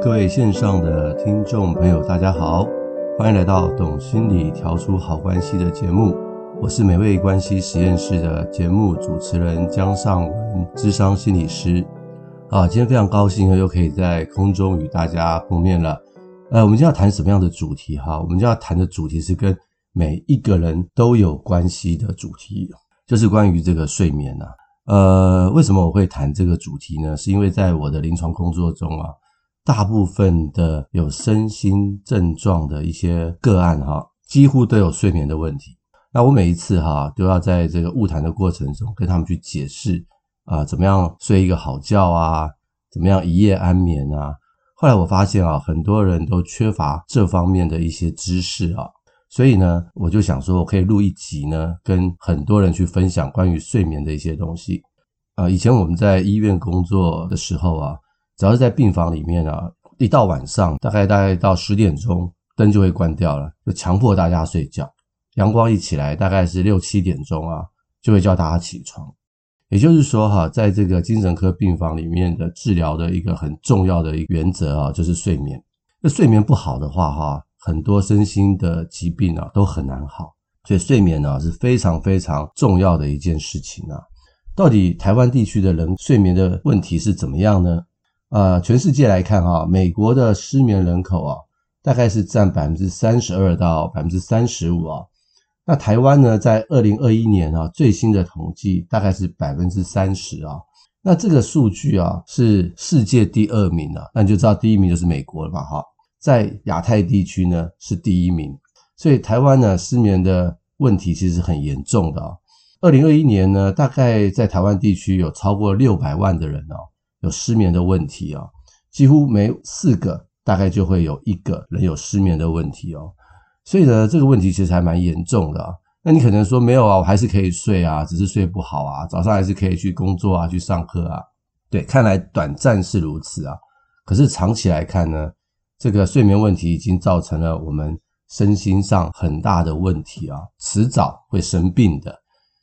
各位线上的听众朋友，大家好，欢迎来到《懂心理调出好关系》的节目。我是美味关系实验室的节目主持人江尚文，智商心理师。啊，今天非常高兴又可以在空中与大家碰面了。呃，我们今天要谈什么样的主题？哈，我们今天要谈的主题是跟每一个人都有关系的主题，就是关于这个睡眠呐、啊。呃，为什么我会谈这个主题呢？是因为在我的临床工作中啊。大部分的有身心症状的一些个案哈，几乎都有睡眠的问题。那我每一次哈都要在这个晤谈的过程中跟他们去解释啊，怎么样睡一个好觉啊，怎么样一夜安眠啊。后来我发现啊，很多人都缺乏这方面的一些知识啊，所以呢，我就想说我可以录一集呢，跟很多人去分享关于睡眠的一些东西啊。以前我们在医院工作的时候啊。只要是在病房里面啊，一到晚上，大概大概到十点钟，灯就会关掉了，就强迫大家睡觉。阳光一起来，大概是六七点钟啊，就会叫大家起床。也就是说哈，在这个精神科病房里面的治疗的一个很重要的一个原则啊，就是睡眠。那睡眠不好的话哈，很多身心的疾病啊都很难好。所以睡眠呢是非常非常重要的一件事情啊。到底台湾地区的人睡眠的问题是怎么样呢？呃，全世界来看哈，美国的失眠人口啊，大概是占百分之三十二到百分之三十五啊。那台湾呢，在二零二一年啊，最新的统计大概是百分之三十啊。那这个数据啊，是世界第二名啊，那你就知道第一名就是美国了吧？哈，在亚太地区呢是第一名，所以台湾呢失眠的问题其实很严重的啊。二零二一年呢，大概在台湾地区有超过六百万的人哦。有失眠的问题哦，几乎每四个大概就会有一个人有失眠的问题哦，所以呢，这个问题其实还蛮严重的。那你可能说没有啊，我还是可以睡啊，只是睡不好啊，早上还是可以去工作啊，去上课啊。对，看来短暂是如此啊，可是长期来看呢，这个睡眠问题已经造成了我们身心上很大的问题啊，迟早会生病的。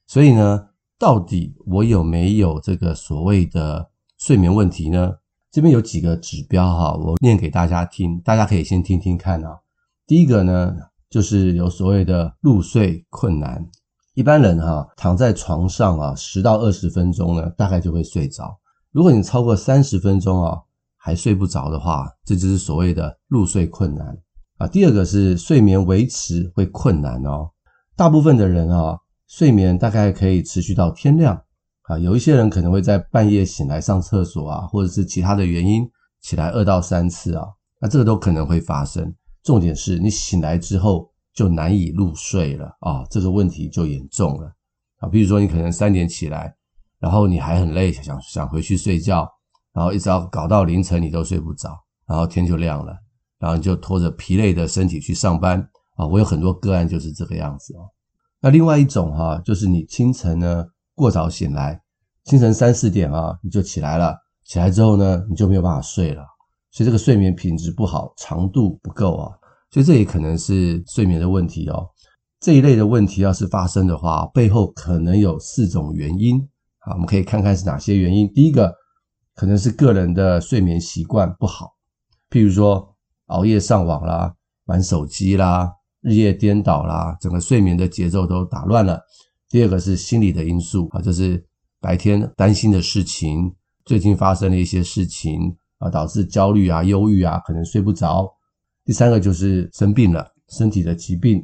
所以呢，到底我有没有这个所谓的睡眠问题呢？这边有几个指标哈，我念给大家听，大家可以先听听看啊。第一个呢，就是有所谓的入睡困难。一般人哈躺在床上啊，十到二十分钟呢，大概就会睡着。如果你超过三十分钟啊，还睡不着的话，这就是所谓的入睡困难啊。第二个是睡眠维持会困难哦。大部分的人啊，睡眠大概可以持续到天亮。啊，有一些人可能会在半夜醒来上厕所啊，或者是其他的原因起来二到三次啊，那这个都可能会发生。重点是你醒来之后就难以入睡了啊，这个问题就严重了啊。比如说你可能三点起来，然后你还很累，想想回去睡觉，然后一直要搞到凌晨你都睡不着，然后天就亮了，然后你就拖着疲累的身体去上班啊。我有很多个案就是这个样子哦。那另外一种哈，就是你清晨呢。过早醒来，清晨三四点啊，你就起来了。起来之后呢，你就没有办法睡了，所以这个睡眠品质不好，长度不够啊，所以这也可能是睡眠的问题哦。这一类的问题要是发生的话，背后可能有四种原因啊，我们可以看看是哪些原因。第一个，可能是个人的睡眠习惯不好，譬如说熬夜上网啦、玩手机啦、日夜颠倒啦，整个睡眠的节奏都打乱了。第二个是心理的因素啊，就是白天担心的事情，最近发生的一些事情啊，导致焦虑啊、忧郁啊，可能睡不着。第三个就是生病了，身体的疾病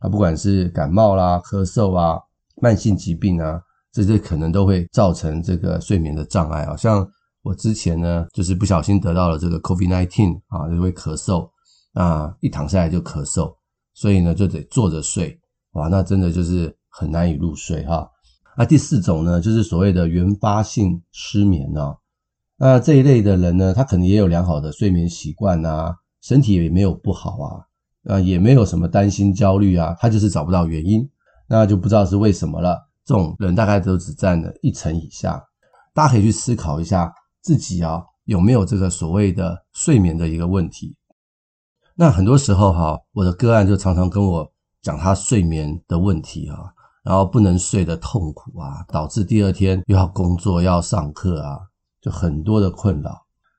啊，不管是感冒啦、咳嗽啊、慢性疾病啊，这些可能都会造成这个睡眠的障碍啊。像我之前呢，就是不小心得到了这个 COVID-19 啊，就会咳嗽啊，一躺下来就咳嗽，所以呢就得坐着睡，哇，那真的就是。很难以入睡哈。那第四种呢，就是所谓的原发性失眠啊。那这一类的人呢，他可能也有良好的睡眠习惯啊，身体也没有不好啊，啊，也没有什么担心焦虑啊，他就是找不到原因，那就不知道是为什么了。这种人大概都只占了一成以下。大家可以去思考一下自己啊，有没有这个所谓的睡眠的一个问题。那很多时候哈，我的个案就常常跟我讲他睡眠的问题啊。然后不能睡的痛苦啊，导致第二天又要工作要上课啊，就很多的困扰。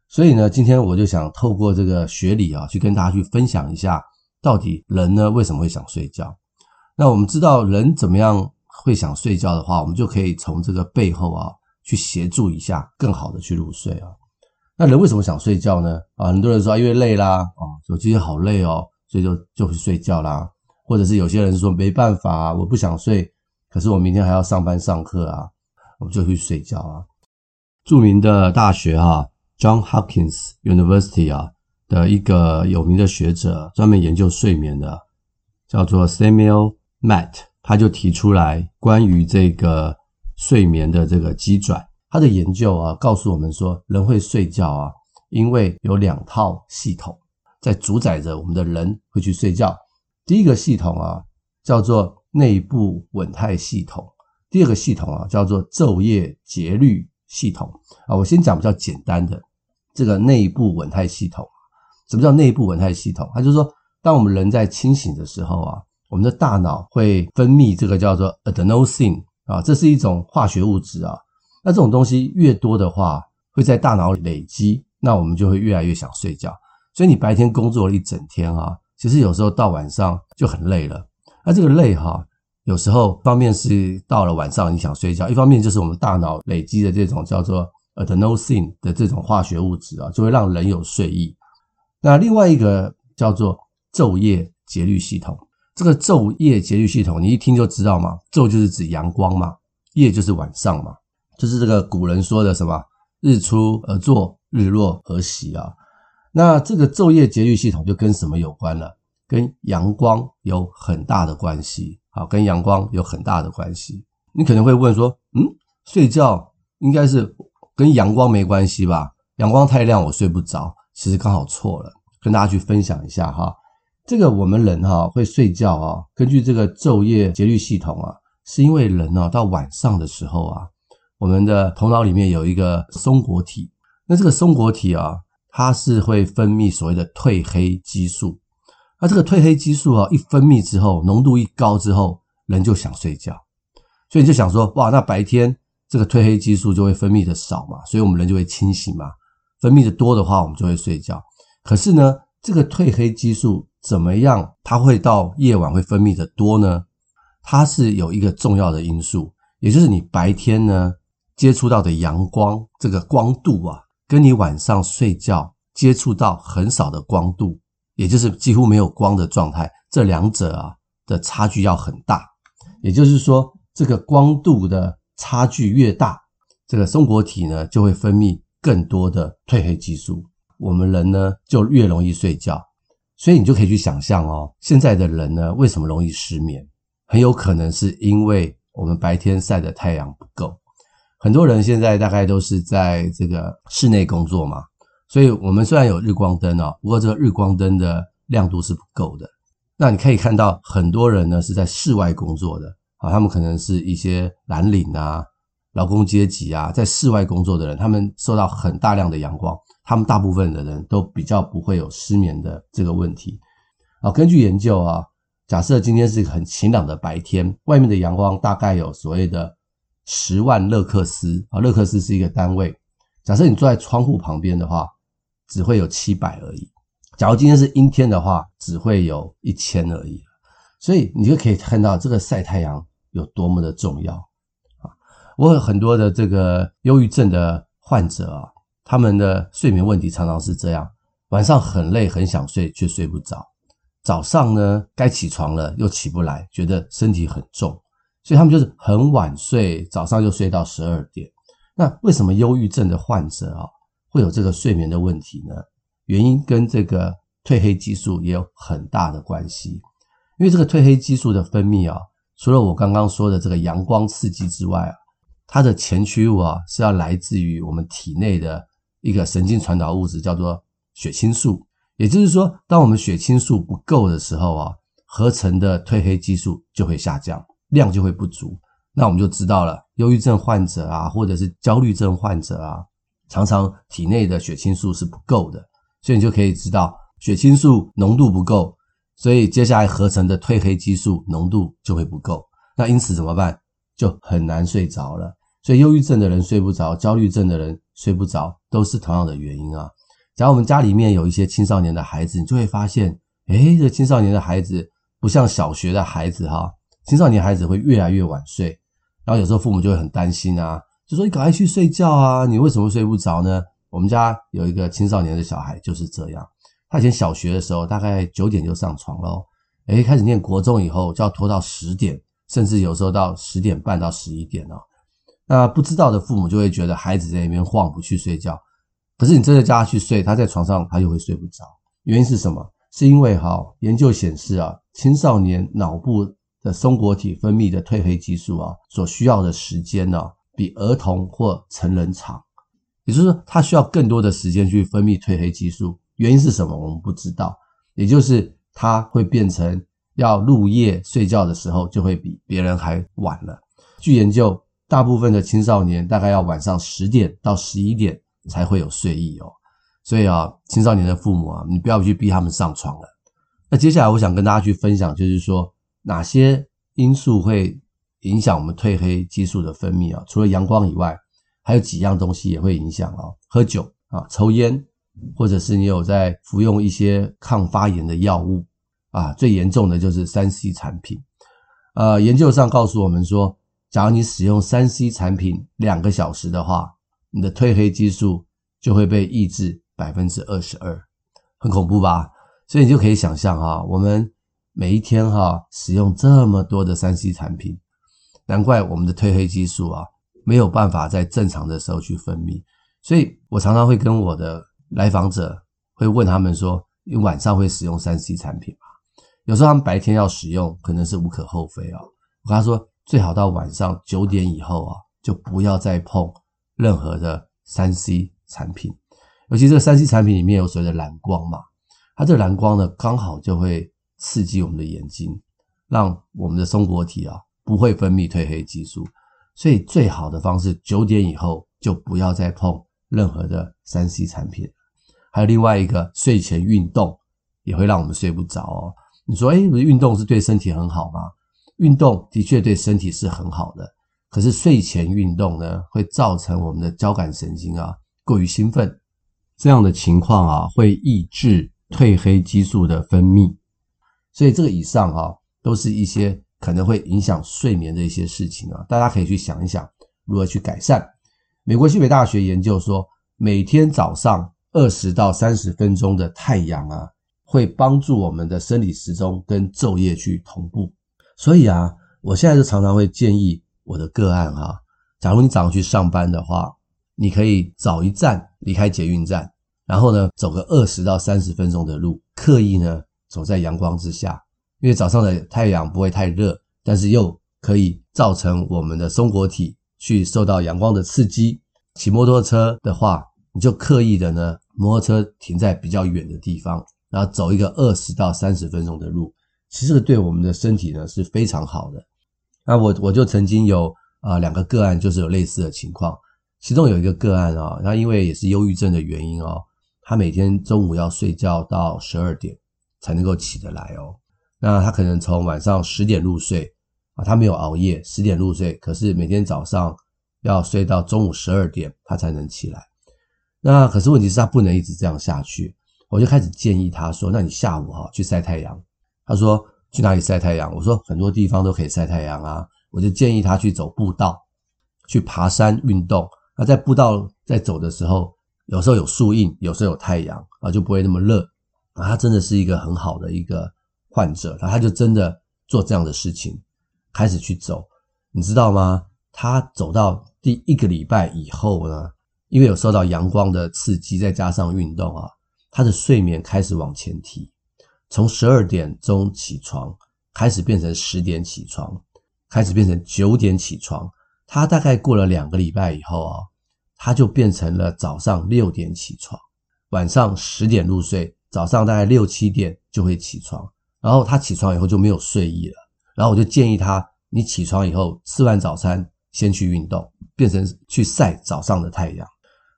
所以呢，今天我就想透过这个学理啊，去跟大家去分享一下，到底人呢为什么会想睡觉？那我们知道人怎么样会想睡觉的话，我们就可以从这个背后啊去协助一下，更好的去入睡啊。那人为什么想睡觉呢？啊，很多人说，因为累啦，啊，我今天好累哦，所以就就会睡觉啦。或者是有些人说没办法，我不想睡，可是我明天还要上班上课啊，我就去睡觉啊。著名的大学哈，John Hopkins University 啊的一个有名的学者，专门研究睡眠的，叫做 Samuel Matt，他就提出来关于这个睡眠的这个机转，他的研究啊告诉我们说，人会睡觉啊，因为有两套系统在主宰着我们的人会去睡觉。第一个系统啊叫做内部稳态系统，第二个系统啊叫做昼夜节律。系统啊，我先讲比较简单的这个内部稳态系统。什么叫内部稳态系统？它就是说，当我们人在清醒的时候啊，我们的大脑会分泌这个叫做 adenosine 啊，这是一种化学物质啊。那这种东西越多的话，会在大脑累积，那我们就会越来越想睡觉。所以你白天工作了一整天啊，其实有时候到晚上就很累了。那这个累哈。有时候，方面是到了晚上你想睡觉，一方面就是我们大脑累积的这种叫做 adenosine 的这种化学物质啊，就会让人有睡意。那另外一个叫做昼夜节律系统，这个昼夜节律系统你一听就知道嘛，昼就是指阳光嘛，夜就是晚上嘛，就是这个古人说的什么日出而作，日落而息啊。那这个昼夜节律系统就跟什么有关了？跟阳光有很大的关系。好，跟阳光有很大的关系。你可能会问说，嗯，睡觉应该是跟阳光没关系吧？阳光太亮，我睡不着。其实刚好错了，跟大家去分享一下哈。这个我们人哈会睡觉啊，根据这个昼夜节律系统啊，是因为人呢到晚上的时候啊，我们的头脑里面有一个松果体，那这个松果体啊，它是会分泌所谓的褪黑激素。那这个褪黑激素啊，一分泌之后，浓度一高之后，人就想睡觉，所以你就想说，哇，那白天这个褪黑激素就会分泌的少嘛，所以我们人就会清醒嘛。分泌的多的话，我们就会睡觉。可是呢，这个褪黑激素怎么样，它会到夜晚会分泌的多呢？它是有一个重要的因素，也就是你白天呢接触到的阳光这个光度啊，跟你晚上睡觉接触到很少的光度。也就是几乎没有光的状态，这两者啊的差距要很大。也就是说，这个光度的差距越大，这个松果体呢就会分泌更多的褪黑激素，我们人呢就越容易睡觉。所以你就可以去想象哦，现在的人呢为什么容易失眠？很有可能是因为我们白天晒的太阳不够。很多人现在大概都是在这个室内工作嘛。所以，我们虽然有日光灯哦，不过这个日光灯的亮度是不够的。那你可以看到，很多人呢是在室外工作的啊，他们可能是一些蓝领啊、劳工阶级啊，在室外工作的人，他们受到很大量的阳光，他们大部分的人都比较不会有失眠的这个问题。啊，根据研究啊，假设今天是很晴朗的白天，外面的阳光大概有所谓的十万勒克斯啊，勒克斯是一个单位。假设你坐在窗户旁边的话，只会有七百而已。假如今天是阴天的话，只会有一千而已。所以你就可以看到这个晒太阳有多么的重要啊！我有很多的这个忧郁症的患者啊，他们的睡眠问题常常是这样：晚上很累，很想睡，却睡不着；早上呢，该起床了又起不来，觉得身体很重，所以他们就是很晚睡，早上就睡到十二点。那为什么忧郁症的患者啊，会有这个睡眠的问题呢？原因跟这个褪黑激素也有很大的关系。因为这个褪黑激素的分泌啊，除了我刚刚说的这个阳光刺激之外啊，它的前驱物啊是要来自于我们体内的一个神经传导物质，叫做血清素。也就是说，当我们血清素不够的时候啊，合成的褪黑激素就会下降，量就会不足。那我们就知道了，忧郁症患者啊，或者是焦虑症患者啊。常常体内的血清素是不够的，所以你就可以知道血清素浓度不够，所以接下来合成的褪黑激素浓度就会不够。那因此怎么办？就很难睡着了。所以忧郁症的人睡不着，焦虑症的人睡不着，都是同样的原因啊。假如我们家里面有一些青少年的孩子，你就会发现，诶，这个青少年的孩子不像小学的孩子哈，青少年孩子会越来越晚睡，然后有时候父母就会很担心啊，就说你赶快去睡觉啊，你为什么睡不着呢？我们家有一个青少年的小孩就是这样，他以前小学的时候大概九点就上床喽，诶，开始念国中以后就要拖到十点，甚至有时候到十点半到十一点哦。那不知道的父母就会觉得孩子在那边晃不去睡觉。可是你真的叫他去睡，他在床上他又会睡不着。原因是什么？是因为哈，研究显示啊，青少年脑部的松果体分泌的褪黑激素啊，所需要的时间呢，比儿童或成人长。也就是说，他需要更多的时间去分泌褪黑激素。原因是什么？我们不知道。也就是他会变成要入夜睡觉的时候，就会比别人还晚了。据研究，大部分的青少年大概要晚上十点到十一点。才会有睡意哦，所以啊，青少年的父母啊，你不要去逼他们上床了。那接下来我想跟大家去分享，就是说哪些因素会影响我们褪黑激素的分泌啊？除了阳光以外，还有几样东西也会影响哦。喝酒啊，抽烟，或者是你有在服用一些抗发炎的药物啊，最严重的就是 3C 产品。呃，研究上告诉我们说，假如你使用 3C 产品两个小时的话，你的褪黑激素就会被抑制百分之二十二，很恐怖吧？所以你就可以想象哈，我们每一天哈使用这么多的 3C 产品，难怪我们的褪黑激素啊没有办法在正常的时候去分泌。所以我常常会跟我的来访者会问他们说：“你晚上会使用三 C 产品吗？”有时候他们白天要使用，可能是无可厚非啊。我跟他说，最好到晚上九点以后啊，就不要再碰。任何的三 C 产品，尤其这个三 C 产品里面有所谓的蓝光嘛，它这蓝光呢，刚好就会刺激我们的眼睛，让我们的松果体啊不会分泌褪黑激素，所以最好的方式九点以后就不要再碰任何的三 C 产品。还有另外一个，睡前运动也会让我们睡不着哦。你说，诶，不是运动是对身体很好吗？运动的确对身体是很好的。可是睡前运动呢，会造成我们的交感神经啊过于兴奋，这样的情况啊会抑制褪黑激素的分泌，所以这个以上啊都是一些可能会影响睡眠的一些事情啊，大家可以去想一想如何去改善。美国西北大学研究说，每天早上二十到三十分钟的太阳啊，会帮助我们的生理时钟跟昼夜去同步。所以啊，我现在就常常会建议。我的个案哈，假如你早上去上班的话，你可以早一站离开捷运站，然后呢走个二十到三十分钟的路，刻意呢走在阳光之下，因为早上的太阳不会太热，但是又可以造成我们的松果体去受到阳光的刺激。骑摩托车的话，你就刻意的呢，摩托车停在比较远的地方，然后走一个二十到三十分钟的路，其实对我们的身体呢是非常好的。那我我就曾经有啊两个个案，就是有类似的情况。其中有一个个案啊，他因为也是忧郁症的原因哦，他每天中午要睡觉到十二点才能够起得来哦。那他可能从晚上十点入睡啊，他没有熬夜，十点入睡，可是每天早上要睡到中午十二点，他才能起来。那可是问题是他不能一直这样下去，我就开始建议他说：“那你下午哈去晒太阳。”他说。去哪里晒太阳？我说很多地方都可以晒太阳啊，我就建议他去走步道，去爬山运动。那在步道在走的时候，有时候有树荫，有时候有太阳啊，就不会那么热啊。他真的是一个很好的一个患者，他就真的做这样的事情，开始去走。你知道吗？他走到第一个礼拜以后呢，因为有受到阳光的刺激，再加上运动啊，他的睡眠开始往前提。从十二点钟起床开始变成十点起床，开始变成九点起床。他大概过了两个礼拜以后啊，他就变成了早上六点起床，晚上十点入睡，早上大概六七点就会起床。然后他起床以后就没有睡意了。然后我就建议他，你起床以后吃完早餐先去运动，变成去晒早上的太阳。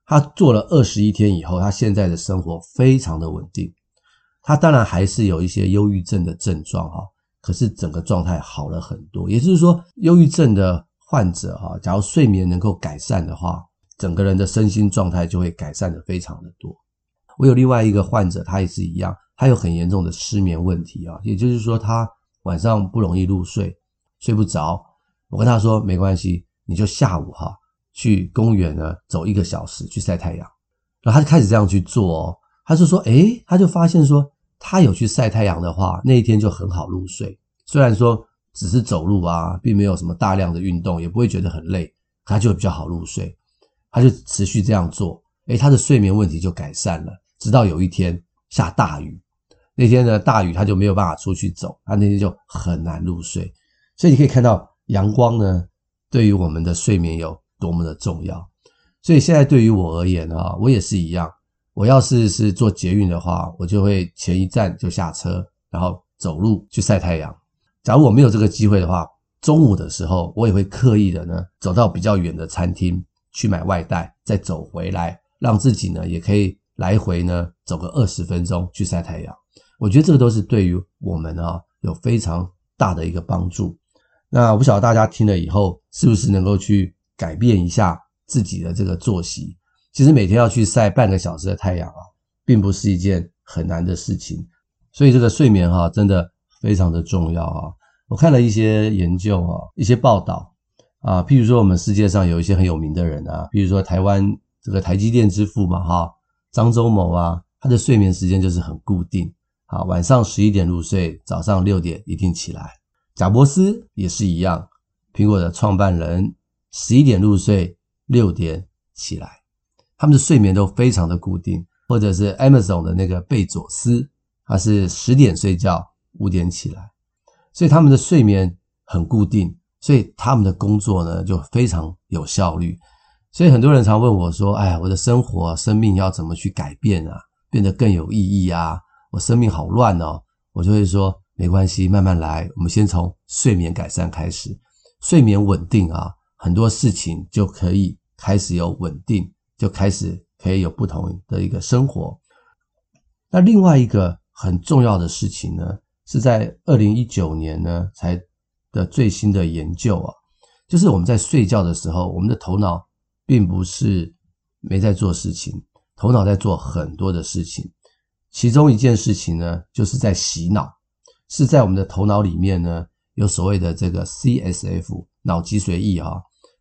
他做了二十一天以后，他现在的生活非常的稳定。他当然还是有一些忧郁症的症状哈，可是整个状态好了很多。也就是说，忧郁症的患者哈，假如睡眠能够改善的话，整个人的身心状态就会改善的非常的多。我有另外一个患者，他也是一样，他有很严重的失眠问题啊，也就是说他晚上不容易入睡，睡不着。我跟他说没关系，你就下午哈去公园呢走一个小时去晒太阳，然后他就开始这样去做哦。他就说，诶，他就发现说，他有去晒太阳的话，那一天就很好入睡。虽然说只是走路啊，并没有什么大量的运动，也不会觉得很累，他就比较好入睡。他就持续这样做，诶，他的睡眠问题就改善了。直到有一天下大雨，那天呢大雨他就没有办法出去走，他那天就很难入睡。所以你可以看到阳光呢对于我们的睡眠有多么的重要。所以现在对于我而言啊，我也是一样。我要是是坐捷运的话，我就会前一站就下车，然后走路去晒太阳。假如我没有这个机会的话，中午的时候我也会刻意的呢走到比较远的餐厅去买外带，再走回来，让自己呢也可以。来回呢，走个二十分钟去晒太阳，我觉得这个都是对于我们啊有非常大的一个帮助。那我不晓得大家听了以后是不是能够去改变一下自己的这个作息。其实每天要去晒半个小时的太阳啊，并不是一件很难的事情。所以这个睡眠哈，真的非常的重要啊。我看了一些研究啊，一些报道啊，譬如说我们世界上有一些很有名的人啊，譬如说台湾这个台积电之父嘛哈。张周某啊，他的睡眠时间就是很固定，啊，晚上十一点入睡，早上六点一定起来。贾伯斯也是一样，苹果的创办人，十一点入睡，六点起来，他们的睡眠都非常的固定。或者是 Amazon 的那个贝佐斯，他是十点睡觉，五点起来，所以他们的睡眠很固定，所以他们的工作呢就非常有效率。所以很多人常问我说：“哎呀，我的生活、生命要怎么去改变啊？变得更有意义啊？我生命好乱哦。”我就会说：“没关系，慢慢来。我们先从睡眠改善开始，睡眠稳定啊，很多事情就可以开始有稳定，就开始可以有不同的一个生活。”那另外一个很重要的事情呢，是在二零一九年呢才的最新的研究啊，就是我们在睡觉的时候，我们的头脑。并不是没在做事情，头脑在做很多的事情。其中一件事情呢，就是在洗脑，是在我们的头脑里面呢，有所谓的这个 CSF 脑脊髓液啊，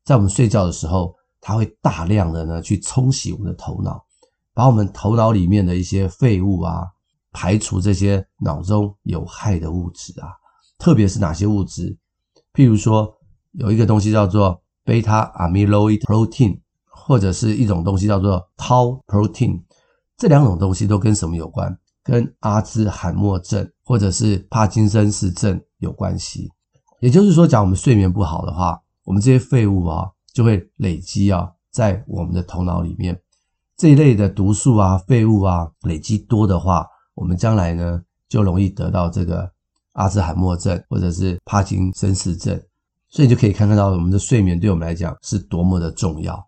在我们睡觉的时候，它会大量的呢去冲洗我们的头脑，把我们头脑里面的一些废物啊，排除这些脑中有害的物质啊，特别是哪些物质？譬如说，有一个东西叫做。贝塔 amyloid protein，或者是一种东西叫做 tau protein，这两种东西都跟什么有关？跟阿兹海默症或者是帕金森氏症有关系。也就是说，假如我们睡眠不好的话，我们这些废物啊就会累积啊在我们的头脑里面。这一类的毒素啊、废物啊累积多的话，我们将来呢就容易得到这个阿兹海默症或者是帕金森氏症。所以你就可以看看到我们的睡眠对我们来讲是多么的重要。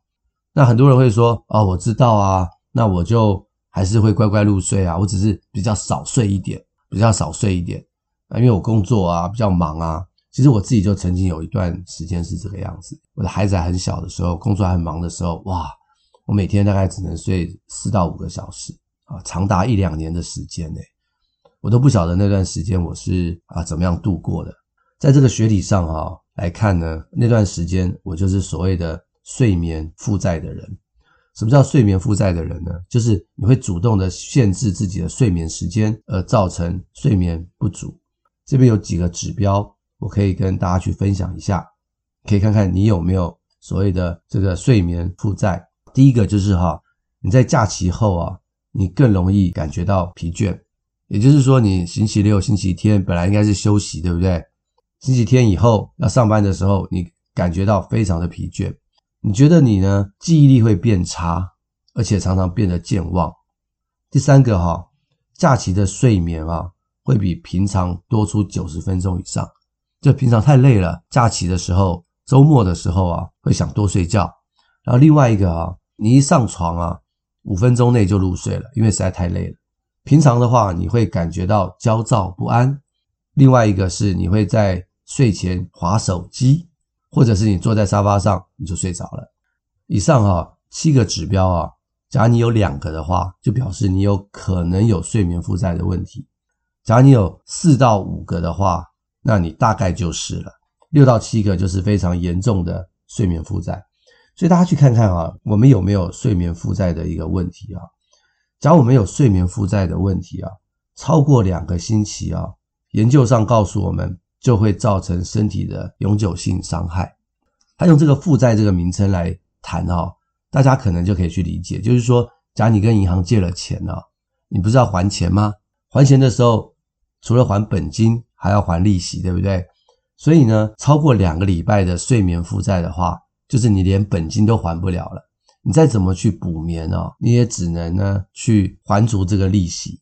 那很多人会说：“哦，我知道啊，那我就还是会乖乖入睡啊，我只是比较少睡一点，比较少睡一点啊，因为我工作啊比较忙啊。”其实我自己就曾经有一段时间是这个样子。我的孩子还很小的时候，工作还很忙的时候，哇，我每天大概只能睡四到五个小时啊，长达一两年的时间呢，我都不晓得那段时间我是啊怎么样度过的。在这个学理上啊。来看呢，那段时间我就是所谓的睡眠负债的人。什么叫睡眠负债的人呢？就是你会主动的限制自己的睡眠时间，而造成睡眠不足。这边有几个指标，我可以跟大家去分享一下，可以看看你有没有所谓的这个睡眠负债。第一个就是哈，你在假期后啊，你更容易感觉到疲倦。也就是说，你星期六、星期天本来应该是休息，对不对？星期天以后要上班的时候，你感觉到非常的疲倦，你觉得你呢记忆力会变差，而且常常变得健忘。第三个哈，假期的睡眠啊会比平常多出九十分钟以上，就平常太累了，假期的时候、周末的时候啊会想多睡觉。然后另外一个啊，你一上床啊五分钟内就入睡了，因为实在太累了。平常的话你会感觉到焦躁不安。另外一个是你会在睡前划手机，或者是你坐在沙发上你就睡着了。以上哈七个指标啊，假如你有两个的话，就表示你有可能有睡眠负债的问题。假如你有四到五个的话，那你大概就是了。六到七个就是非常严重的睡眠负债。所以大家去看看啊，我们有没有睡眠负债的一个问题啊？假如我们有睡眠负债的问题啊，超过两个星期啊，研究上告诉我们就会造成身体的永久性伤害。他用这个负债这个名称来谈哦。大家可能就可以去理解，就是说，假如你跟银行借了钱呢，你不是要还钱吗？还钱的时候，除了还本金，还要还利息，对不对？所以呢，超过两个礼拜的睡眠负债的话，就是你连本金都还不了了。你再怎么去补眠哦，你也只能呢去还足这个利息，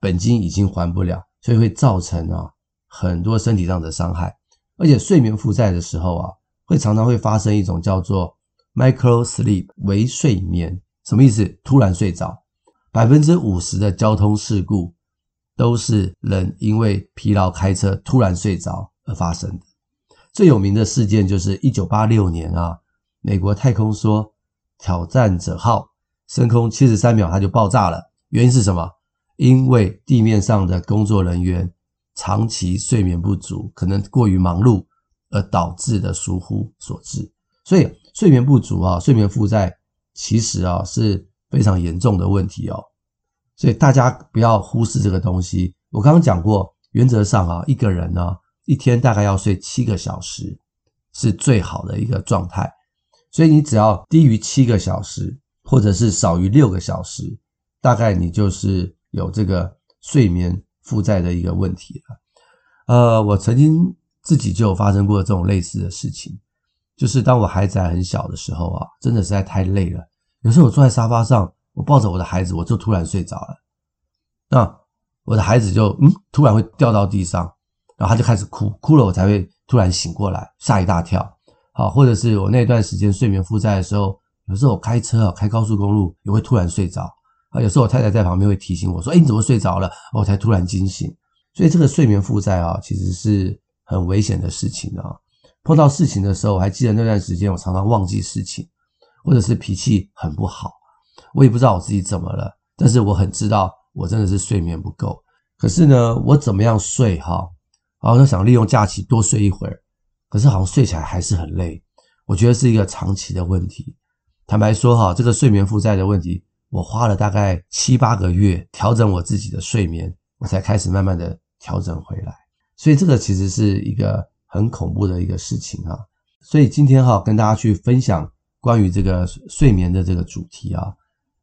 本金已经还不了，所以会造成啊很多身体上的伤害。而且睡眠负债的时候啊，会常常会发生一种叫做 Micro sleep 微睡眠什么意思？突然睡着，百分之五十的交通事故都是人因为疲劳开车突然睡着而发生的。最有名的事件就是一九八六年啊，美国太空梭挑战者号升空七十三秒，它就爆炸了。原因是什么？因为地面上的工作人员长期睡眠不足，可能过于忙碌而导致的疏忽所致。所以。睡眠不足啊，睡眠负债其实啊是非常严重的问题哦，所以大家不要忽视这个东西。我刚刚讲过，原则上啊，一个人呢一天大概要睡七个小时是最好的一个状态，所以你只要低于七个小时，或者是少于六个小时，大概你就是有这个睡眠负债的一个问题了。呃，我曾经自己就发生过这种类似的事情。就是当我孩子还很小的时候啊，真的实在太累了。有时候我坐在沙发上，我抱着我的孩子，我就突然睡着了。那我的孩子就嗯，突然会掉到地上，然后他就开始哭，哭了我才会突然醒过来，吓一大跳。好，或者是我那段时间睡眠负债的时候，有时候我开车啊，开高速公路也会突然睡着啊。有时候我太太在旁边会提醒我说：“哎，你怎么睡着了？”我才突然惊醒。所以这个睡眠负债啊，其实是很危险的事情啊。碰到事情的时候，我还记得那段时间，我常常忘记事情，或者是脾气很不好。我也不知道我自己怎么了，但是我很知道我真的是睡眠不够。可是呢，我怎么样睡哈？然后就想利用假期多睡一会儿，可是好像睡起来还是很累。我觉得是一个长期的问题。坦白说哈，这个睡眠负债的问题，我花了大概七八个月调整我自己的睡眠，我才开始慢慢的调整回来。所以这个其实是一个。很恐怖的一个事情啊，所以今天哈跟大家去分享关于这个睡眠的这个主题啊。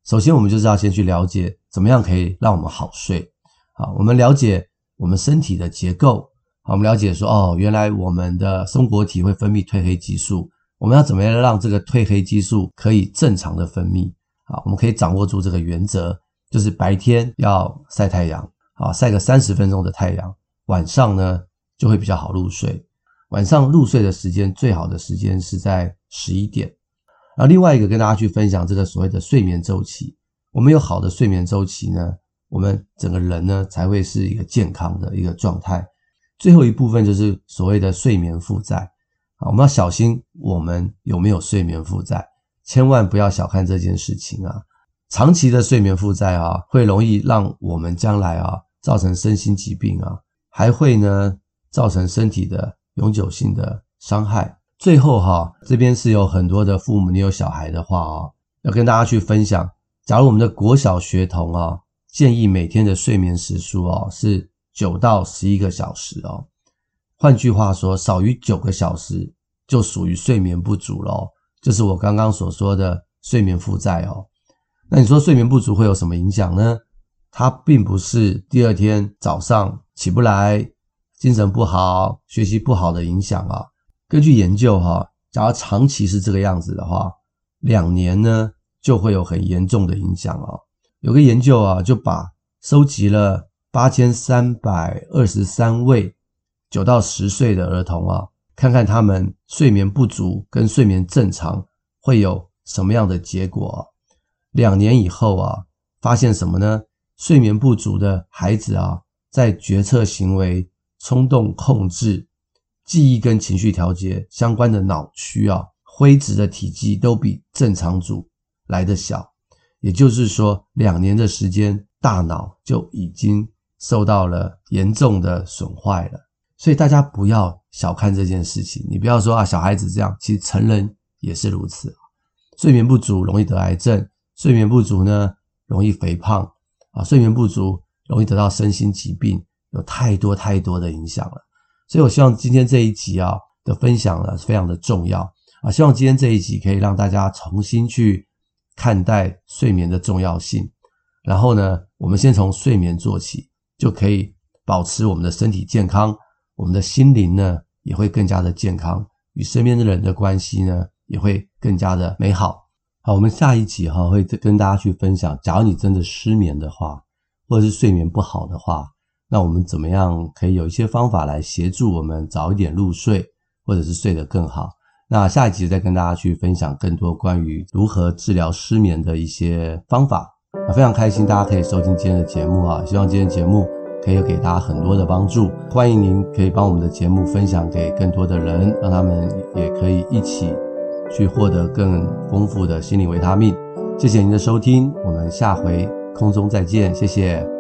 首先，我们就是要先去了解怎么样可以让我们好睡啊。我们了解我们身体的结构，好，我们了解说哦，原来我们的松果体会分泌褪黑激素，我们要怎么样让这个褪黑激素可以正常的分泌啊？我们可以掌握住这个原则，就是白天要晒太阳，啊，晒个三十分钟的太阳，晚上呢就会比较好入睡。晚上入睡的时间，最好的时间是在十一点。然后另外一个跟大家去分享这个所谓的睡眠周期。我们有好的睡眠周期呢，我们整个人呢才会是一个健康的一个状态。最后一部分就是所谓的睡眠负债啊，我们要小心我们有没有睡眠负债，千万不要小看这件事情啊。长期的睡眠负债啊，会容易让我们将来啊造成身心疾病啊，还会呢造成身体的。永久性的伤害。最后哈，这边是有很多的父母，你有小孩的话啊，要跟大家去分享。假如我们的国小学童啊，建议每天的睡眠时数哦是九到十一个小时哦。换句话说，少于九个小时就属于睡眠不足咯，就是我刚刚所说的睡眠负债哦。那你说睡眠不足会有什么影响呢？它并不是第二天早上起不来。精神不好、学习不好的影响啊，根据研究哈，假如长期是这个样子的话，两年呢就会有很严重的影响啊。有个研究啊，就把收集了八千三百二十三位九到十岁的儿童啊，看看他们睡眠不足跟睡眠正常会有什么样的结果。两年以后啊，发现什么呢？睡眠不足的孩子啊，在决策行为。冲动控制、记忆跟情绪调节相关的脑区啊，灰质的体积都比正常组来得小，也就是说，两年的时间，大脑就已经受到了严重的损坏了。所以大家不要小看这件事情，你不要说啊，小孩子这样，其实成人也是如此。睡眠不足容易得癌症，睡眠不足呢容易肥胖啊，睡眠不足容易得到身心疾病，有太多太多的影响了。所以我希望今天这一集啊的分享呢，非常的重要啊，希望今天这一集可以让大家重新去看待睡眠的重要性。然后呢，我们先从睡眠做起，就可以保持我们的身体健康。我们的心灵呢也会更加的健康，与身边的人的关系呢也会更加的美好。好，我们下一集哈会跟大家去分享，假如你真的失眠的话，或者是睡眠不好的话，那我们怎么样可以有一些方法来协助我们早一点入睡，或者是睡得更好？那下一集再跟大家去分享更多关于如何治疗失眠的一些方法。非常开心大家可以收听今天的节目啊，希望今天节目。可以给大家很多的帮助，欢迎您可以帮我们的节目分享给更多的人，让他们也可以一起去获得更丰富的心理维他命。谢谢您的收听，我们下回空中再见，谢谢。